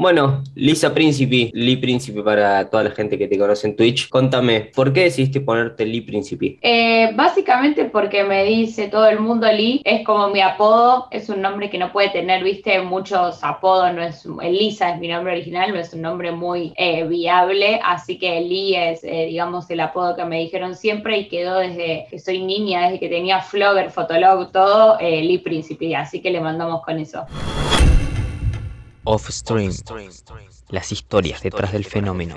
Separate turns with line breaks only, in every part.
Bueno, Lisa Príncipe, Lee Príncipe para toda la gente que te conoce en Twitch, contame, ¿por qué decidiste ponerte Lee Príncipe?
Eh, básicamente porque me dice todo el mundo Lee, es como mi apodo, es un nombre que no puede tener, viste, muchos apodos, no es, Lisa es mi nombre original, no es un nombre muy eh, viable, así que Lee es, eh, digamos, el apodo que me dijeron siempre y quedó desde que soy niña, desde que tenía Flogger, Fotolog, todo, Lee Príncipe, así que le mandamos con eso.
Off Stream. Las historias detrás del fenómeno.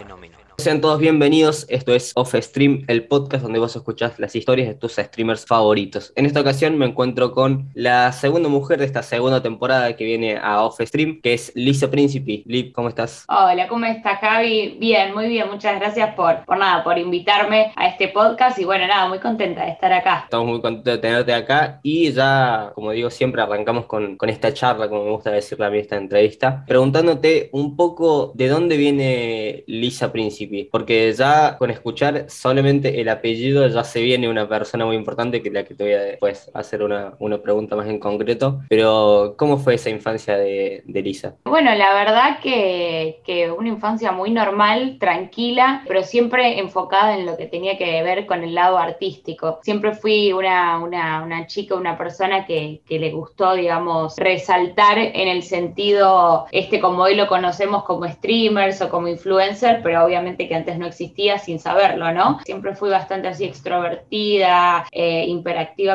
Sean todos bienvenidos, esto es Off Stream, el podcast donde vos escuchás las historias de tus streamers favoritos. En esta ocasión me encuentro con la segunda mujer de esta segunda temporada que viene a Off Stream, que es Lisa Príncipe. Lip, ¿cómo estás?
Hola, ¿cómo estás, Javi? Bien, muy bien, muchas gracias por, por nada, por invitarme a este podcast y bueno, nada, muy contenta de estar acá.
Estamos muy contentos de tenerte acá y ya, como digo, siempre arrancamos con, con esta charla, como me gusta decirle a mí esta entrevista, preguntándote un poco de dónde viene Lisa Porque ya con escuchar solamente el apellido ya se viene una persona muy importante que la que te voy a después hacer una, una pregunta más en concreto, pero ¿cómo fue esa infancia de, de Lisa?
Bueno, la verdad que, que, una infancia muy normal, tranquila, pero siempre enfocada en lo que tenía que ver con el lado artístico. Siempre fui una, una, una chica, una persona que, que le gustó, digamos, resaltar en el sentido, este como hoy lo conocemos como streamers o como influencer, pero obviamente que antes no existía sin saberlo, ¿no? Siempre fui bastante así extrovertida, eh,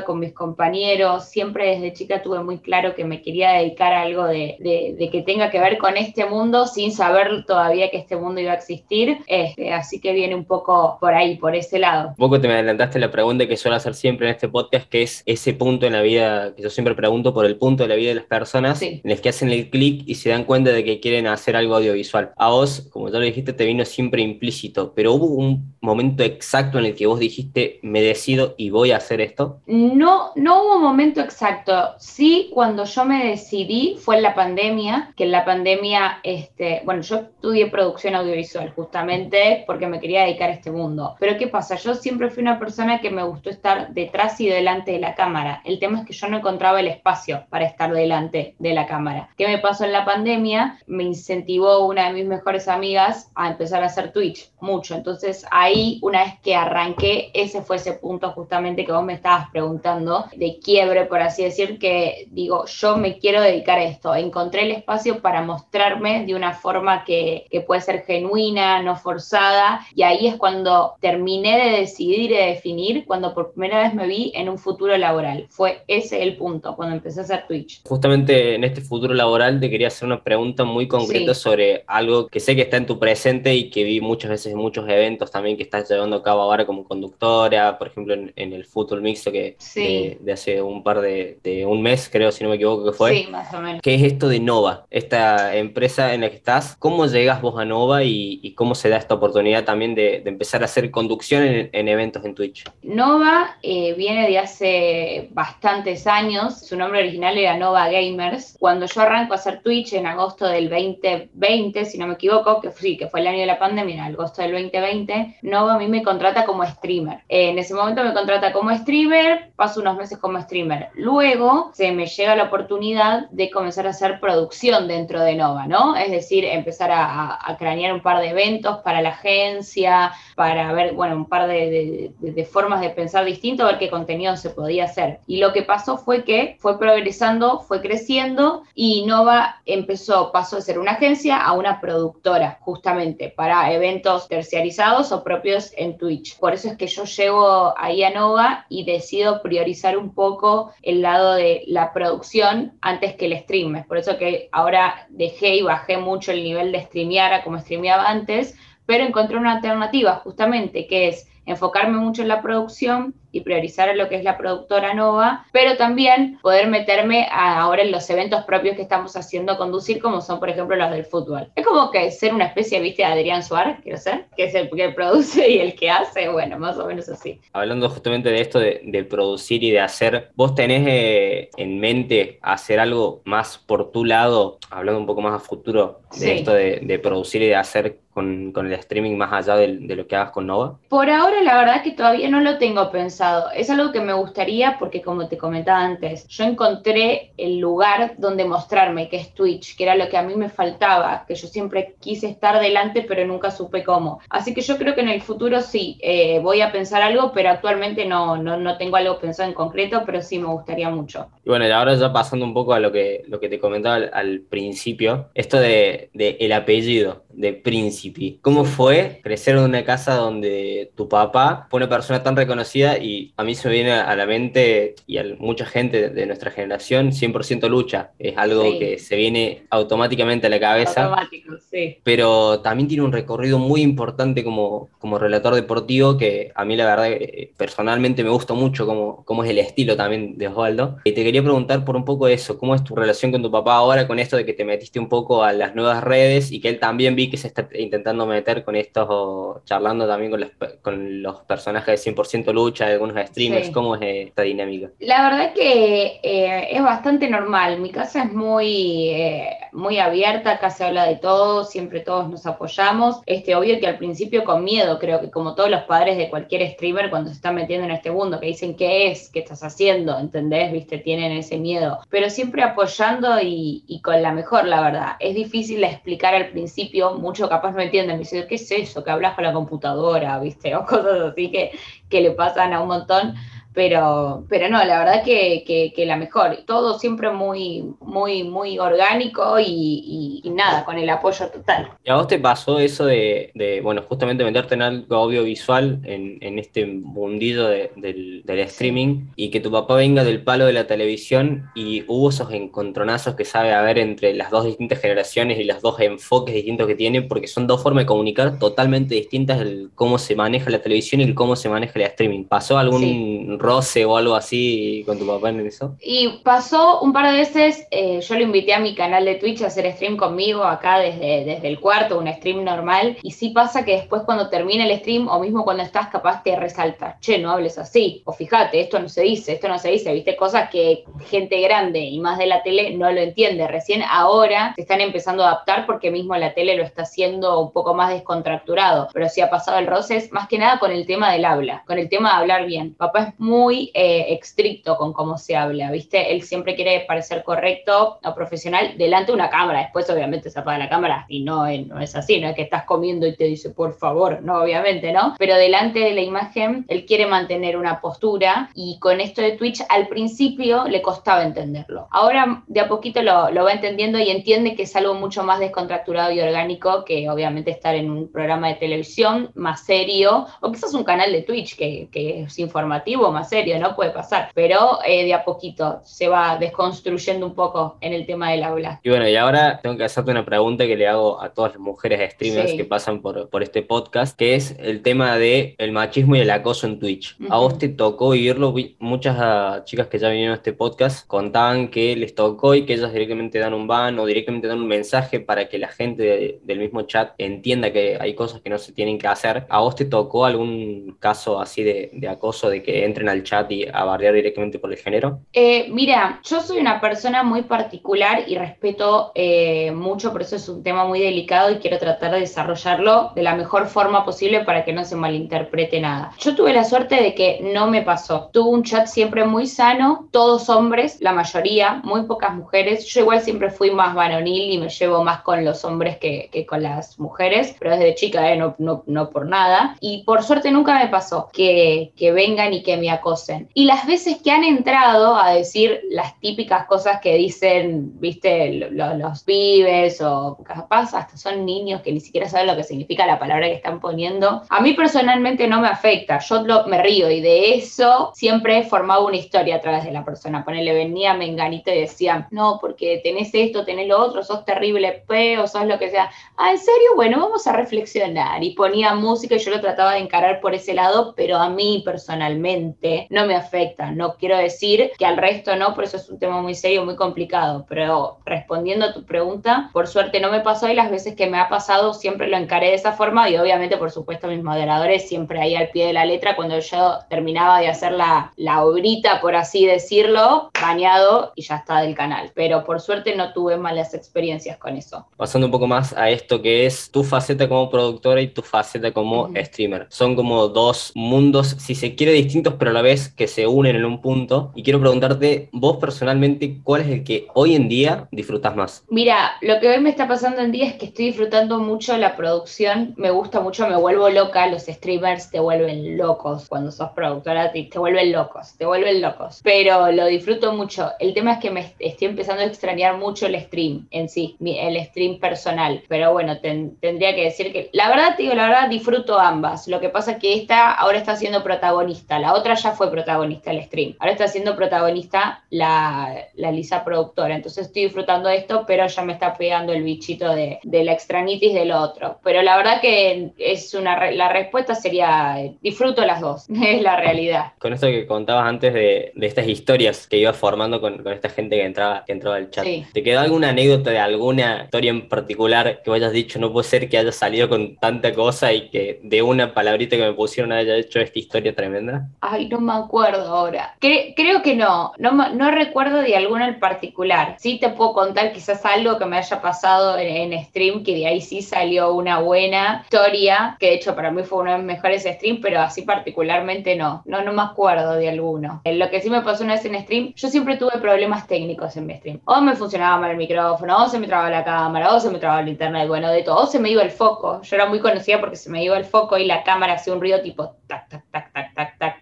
con mis compañeros, siempre desde chica tuve muy claro que me quería dedicar a algo de, de, que tenga que ver con este mundo sin saber todavía que este mundo iba a existir, este, así que viene un poco por ahí, por ese lado. Un
poco te me adelantaste la pregunta que suelo hacer siempre en este podcast, que es ese punto en la vida, que yo siempre pregunto por el punto de la vida de las personas en el que hacen el clic y se dan cuenta de que quieren hacer algo audiovisual. A vos, como ya lo dijiste, te vino siempre implícito, pero hubo un momento exacto en el que vos dijiste, me decido y voy a hacer esto?
No, no hubo momento exacto. Sí, cuando yo me decidí fue en la pandemia, que en la pandemia, este, bueno, yo estudié producción audiovisual justamente porque me quería dedicar a este mundo. Pero ¿qué pasa? Yo siempre fui una persona que me gustó estar detrás y delante de la cámara. El tema es que yo no encontraba el espacio para estar delante de la cámara. ¿Qué me pasó en la pandemia? Me incentivó una de mis mejores amigas a empezar a hacer Twitch mucho. Entonces ahí, una vez que arranqué, ese fue ese punto justamente que vos me estabas preguntando, de quiebre, por así decir, que digo, yo me quiero dedicar a esto. Encontré el espacio para mostrarme de una forma que, que puede ser genuina, no forzada, y ahí es cuando terminé de decidir y de definir, cuando por primera vez me vi en un futuro laboral. Fue ese el punto, cuando empecé a hacer Twitch.
Justamente en este futuro laboral te quería hacer una pregunta muy concreta sobre algo que sé que está en tu presente y que vi muchas veces en muchos eventos también que estás llevando a cabo ahora como conductora, por ejemplo en, el fútbol mixto que de, hace un par de, de, un mes, creo, si no me equivoco que fue.
Sí, más o menos.
¿Qué es esto de Nova? Esta empresa en la que estás, ¿cómo llegas vos a Nova y, cómo se da esta oportunidad también de, empezar a hacer conducción en, eventos en Twitch?
Nova eh, viene de hace bastantes años, su nombre original era Nova Gamers. Cuando yo arranco a hacer Twitch en agosto del 2020, si no me equivoco, que sí, que fue el año de la pandemia, en agosto del 2020, Nova a mí me contrata como streamer. en ese momento me contrata como streamer, paso unos meses como streamer. Luego se me llega la oportunidad de comenzar a hacer producción dentro de Nova, ¿no? Es decir, empezar a, cranear un par de eventos para la agencia, para ver, bueno, un par de, de formas de pensar distinto, a ver qué contenido se podía hacer. Y lo que pasó fue que fue progresando, fue creciendo y Nova empezó, pasó de ser una agencia a una productora, justamente para eventos eventos terciarizados o propios en Twitch. Por eso es que yo llego ahí a Nova y decido priorizar un poco el lado de la producción antes que el stream. Por eso que ahora dejé y bajé mucho el nivel de streamear a como streameaba antes, pero encontré una alternativa justamente que es enfocarme mucho en la producción y priorizar lo que es la productora Nova, pero también poder meterme ahora en los eventos propios que estamos haciendo conducir, como son, por ejemplo, los del fútbol. Es como que ser una especie, viste, de Adrián Suárez, quiero ser, que es el que produce y el que hace, bueno, más o menos así.
Hablando justamente de esto de, producir y de hacer, ¿vos tenés eh, en mente hacer algo más por tu lado, hablando un poco más a futuro de esto de, producir y de hacer con, el streaming más allá de, de, lo que hagas con Nova?
Por ahora ahora la verdad que todavía no lo tengo pensado. Es algo que me gustaría porque como te comentaba antes, yo encontré el lugar donde mostrarme, que es Twitch, que era lo que a mí me faltaba, que yo siempre quise estar delante pero nunca supe cómo. Así que yo creo que en el futuro sí, eh, voy a pensar algo, pero actualmente no, no, no tengo algo pensado en concreto, pero sí me gustaría mucho.
Y bueno, y ahora ya pasando un poco a lo que, lo que te comentaba al, principio, esto de, de, el apellido de Príncipe. ¿Cómo fue crecer en una casa donde tu papá fue una persona tan reconocida y a mí se me viene a la mente y a mucha gente de nuestra generación 100% lucha? Es algo que se viene automáticamente a la cabeza.
Automático, sí.
Pero también tiene un recorrido muy importante como, como relator deportivo que a mí la verdad eh, personalmente me gusta mucho cómo, cómo es el estilo también de Osvaldo. Y te quería preguntar por un poco eso, ¿cómo es tu relación con tu papá ahora con esto de que te metiste un poco a las nuevas redes y que él también vi que se está intentando meter con esto, charlando también con los, con los personajes de 100% lucha, de algunos streamers? ¿Cómo es esta dinámica?
La verdad que eh, es bastante normal. Mi casa es muy, eh, muy abierta, acá se habla de todo, siempre todos nos apoyamos. Este, obvio que al principio con miedo, creo que como todos los padres de cualquier streamer cuando se están metiendo en este mundo, que dicen qué es, qué estás haciendo, ¿entendés? Viste, tienen ese miedo. Pero siempre apoyando y, y con la mejor, la verdad. Es difícil explicar al principio mucho capaz no entienden, me dicen, ¿qué es eso? Que hablas con la computadora, ¿viste? O cosas así que, que le pasan a un montón pero, pero no, la verdad que, que, la mejor. Todo siempre muy, muy, muy orgánico y, nada, con el apoyo total.
¿Y a vos te pasó eso de, de bueno, justamente meterte en algo audiovisual, en, en este mundillo del, del, streaming, y que tu papá venga del palo de la televisión y hubo esos encontronazos que sabe haber entre las dos distintas generaciones y los dos enfoques distintos que tiene, porque son dos formas de comunicar totalmente distintas el cómo se maneja la televisión y el cómo se maneja el streaming. ¿Pasó algún roce o algo así con tu papá en eso?
Y pasó un par de veces, eh, yo lo invité a mi canal de Twitch a hacer stream conmigo acá desde, desde el cuarto, un stream normal, y sí pasa que después cuando termina el stream o mismo cuando estás capaz te resalta, che, no hables así, o fíjate, esto no se dice, esto no se dice, viste, cosas que gente grande y más de la tele no lo entiende, recién ahora se están empezando a adaptar porque mismo la tele lo está haciendo un poco más descontracturado, pero sí ha pasado el roce, es más que nada con el tema del habla, con el tema de hablar bien. Papá es muy muy eh, estricto con cómo se habla, ¿viste? Él siempre quiere parecer correcto o profesional delante de una cámara. Después, obviamente, se apaga la cámara y no, eh, no es así, no es que estás comiendo y te dice, por favor, no, obviamente, ¿no? Pero delante de la imagen, él quiere mantener una postura y con esto de Twitch, al principio le costaba entenderlo. Ahora, de a poquito lo, lo va entendiendo y entiende que es algo mucho más descontracturado y orgánico que, obviamente, estar en un programa de televisión más serio o quizás un canal de Twitch que, que es informativo, más serio, ¿no? Puede pasar, pero eh, de a poquito se va desconstruyendo un poco en el tema del aula.
Y bueno, y ahora tengo que hacerte una pregunta que le hago a todas las mujeres streamers que pasan por, por este podcast, que es el tema de el machismo y el acoso en Twitch. A vos te tocó vivirlo, muchas ah, chicas que ya vinieron a este podcast contaban que les tocó y que ellas directamente dan un ban o directamente dan un mensaje para que la gente del mismo chat entienda que hay cosas que no se tienen que hacer. ¿A vos te tocó algún caso así de, de acoso, de que entren al chat y a bardear directamente por el género?
Eh, mira, yo soy una persona muy particular y respeto eh, mucho, por eso es un tema muy delicado y quiero tratar de desarrollarlo de la mejor forma posible para que no se malinterprete nada. Yo tuve la suerte de que no me pasó. Tuve un chat siempre muy sano, todos hombres, la mayoría, muy pocas mujeres. Yo igual siempre fui más varonil y me llevo más con los hombres que, que con las mujeres, pero desde chica, eh, no, no, no, por nada. Y por suerte nunca me pasó que, que vengan y que me acosen y las veces que han entrado a decir las típicas cosas que dicen, viste, los, pibes o capaz hasta son niños que ni siquiera saben lo que significa la palabra que están poniendo, a mí personalmente no me afecta, yo me río y de eso siempre he formado una historia a través de la persona. Ponele, venía Menganito y decía, no, porque tenés esto, tenés lo otro, sos terrible peo, sos lo que sea. Ah, ¿en serio? Bueno, vamos a reflexionar. Y ponía música y yo lo trataba de encarar por ese lado, pero a mí personalmente no me afecta. No quiero decir que al resto no, por eso es un tema muy serio, muy complicado. Pero respondiendo a tu pregunta, por suerte no me pasó y las veces que me ha pasado siempre lo encaré de esa forma y obviamente, por supuesto, mis moderadores siempre ahí al pie de la letra cuando yo terminaba de hacer la, la obrita, por así decirlo, bañado y ya está del canal. Pero por suerte no tuve malas experiencias con eso.
Pasando un poco más a esto que es tu faceta como productora y tu faceta como streamer. Son como dos mundos, si se quiere, distintos, pero la vez que se unen en un punto. Y quiero preguntarte, vos personalmente, ¿cuál es el que hoy en día disfrutas más?
Mira, lo que hoy me está pasando en día es que estoy disfrutando mucho la producción, me gusta mucho, me vuelvo loca, los streamers te vuelven locos cuando sos productora, te, vuelven locos, te vuelven locos, pero lo disfruto mucho. El tema es que me estoy empezando a extrañar mucho el stream en sí, el stream personal, pero bueno, tendría que decir que, la verdad, digo, la verdad, disfruto ambas. Lo que pasa es que esta ahora está siendo protagonista, la otra ya fue protagonista el stream, ahora está siendo protagonista la, la Lisa productora, entonces estoy disfrutando de esto, pero ya me está pegando el bichito de, de la extranitis del otro. Pero la verdad que es una, la respuesta sería, disfruto las dos, es la realidad.
Con esto que contabas antes de, de estas historias que ibas formando con, con, esta gente que entraba, que entraba al chat, ¿te quedó alguna anécdota de alguna historia en particular que hayas dicho, no puede ser que haya salido con tanta cosa y que de una palabrita que me pusieron haya hecho esta historia tremenda?
Ay, no me acuerdo ahora. creo que no. no, no recuerdo de alguna en particular. Sí te puedo contar quizás algo que me haya pasado en, stream, que de ahí sí salió una buena historia, que de hecho para mí fue uno de mis mejores streams, pero así particularmente no. No, no me acuerdo de alguno. Lo que sí me pasó una vez en stream, yo siempre tuve problemas técnicos en mi stream. O me funcionaba mal el micrófono, o se me trababa la cámara, o se me trababa el internet, bueno, de todo. O se me iba el foco. Yo era muy conocida porque se me iba el foco y la cámara hacía un ruido tipo tac, tac,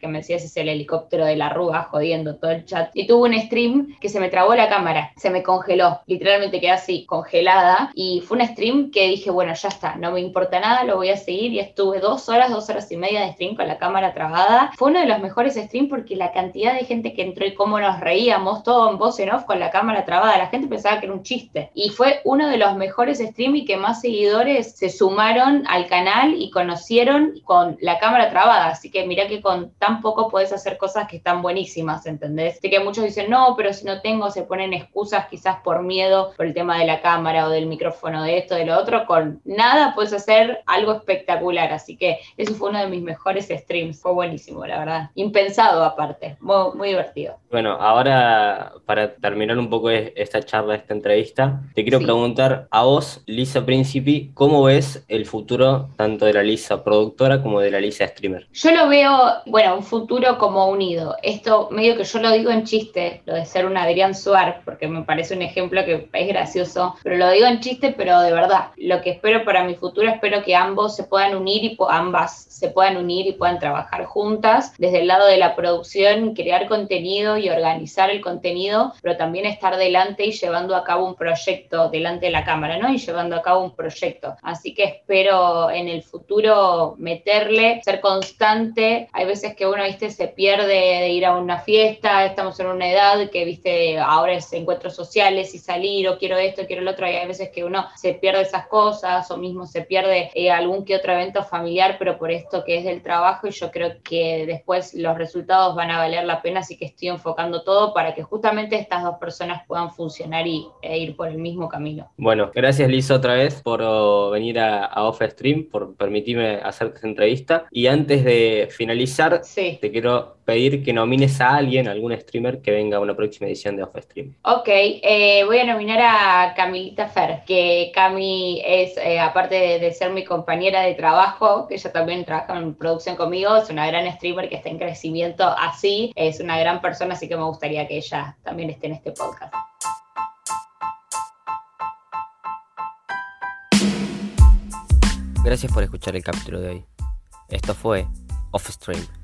que me decía ese es el helicóptero de la rúa jodiendo todo el chat. Y tuve un stream que se me trabó la cámara, se me congeló, literalmente quedé así, congelada. Y fue un stream que dije, bueno, ya está, no me importa nada, lo voy a seguir. Y estuve dos horas, dos horas y media de stream con la cámara trabada. Fue uno de los mejores streams porque la cantidad de gente que entró y cómo nos reíamos, todo en voz en off con la cámara trabada, la gente pensaba que era un chiste. Y fue uno de los mejores streams y que más seguidores se sumaron al canal y conocieron con la cámara trabada. Así que mira que con tan poco puedes hacer cosas que están buenísimas, ¿entendés? Así que muchos dicen, no, pero si no tengo, se ponen excusas quizás por miedo, por el tema de la cámara o del micrófono, de esto, de lo otro. Con nada puedes hacer algo espectacular. Así que eso fue uno de mis mejores streams. Fue buenísimo, la verdad. Impensado aparte. Muy, muy divertido.
Bueno, ahora para terminar un poco esta charla, esta entrevista, te quiero sí. preguntar a vos, Lisa Príncipe, ¿cómo ves el futuro tanto de la Lisa productora como de la Lisa streamer?
Yo lo veo, bueno, un futuro como unido. Esto medio que yo lo digo en chiste, lo de ser un Adrián Suar, porque me parece un ejemplo que es gracioso, pero lo digo en chiste, pero de verdad. Lo que espero para mi futuro, espero que ambos se puedan unir y ambas se puedan unir y puedan trabajar juntas desde el lado de la producción, crear contenido y organizar el contenido, pero también estar delante y llevando a cabo un proyecto delante de la cámara, ¿no? Y llevando a cabo un proyecto. Así que espero en el futuro meterle, ser constante. Hay veces que uno, viste, se pierde de ir a una fiesta, estamos en una edad que, viste, ahora es encuentros sociales y salir, o quiero esto, quiero lo otro, y hay veces que uno se pierde esas cosas, o mismo se pierde eh, algún que otro evento familiar, pero por esto que es del trabajo, y yo creo que después los resultados van a valer la pena, así que estoy enfocando todo para que justamente estas dos personas puedan funcionar y e ir por el mismo camino.
Bueno, gracias Lisa otra vez por venir a, a Off Stream, por permitirme hacer esta entrevista. Y antes de finalizar,
sí.
Te quiero pedir que nomines a alguien, algún streamer que venga a una próxima edición de Off Stream.
Ok, eh, voy a nominar a Camilita Fer, que Cami es, eh, aparte de, de, ser mi compañera de trabajo, que ella también trabaja en producción conmigo, es una gran streamer que está en crecimiento así, es una gran persona, así que me gustaría que ella también esté en este podcast.
Gracias por escuchar el capítulo de hoy. Esto fue Off Stream.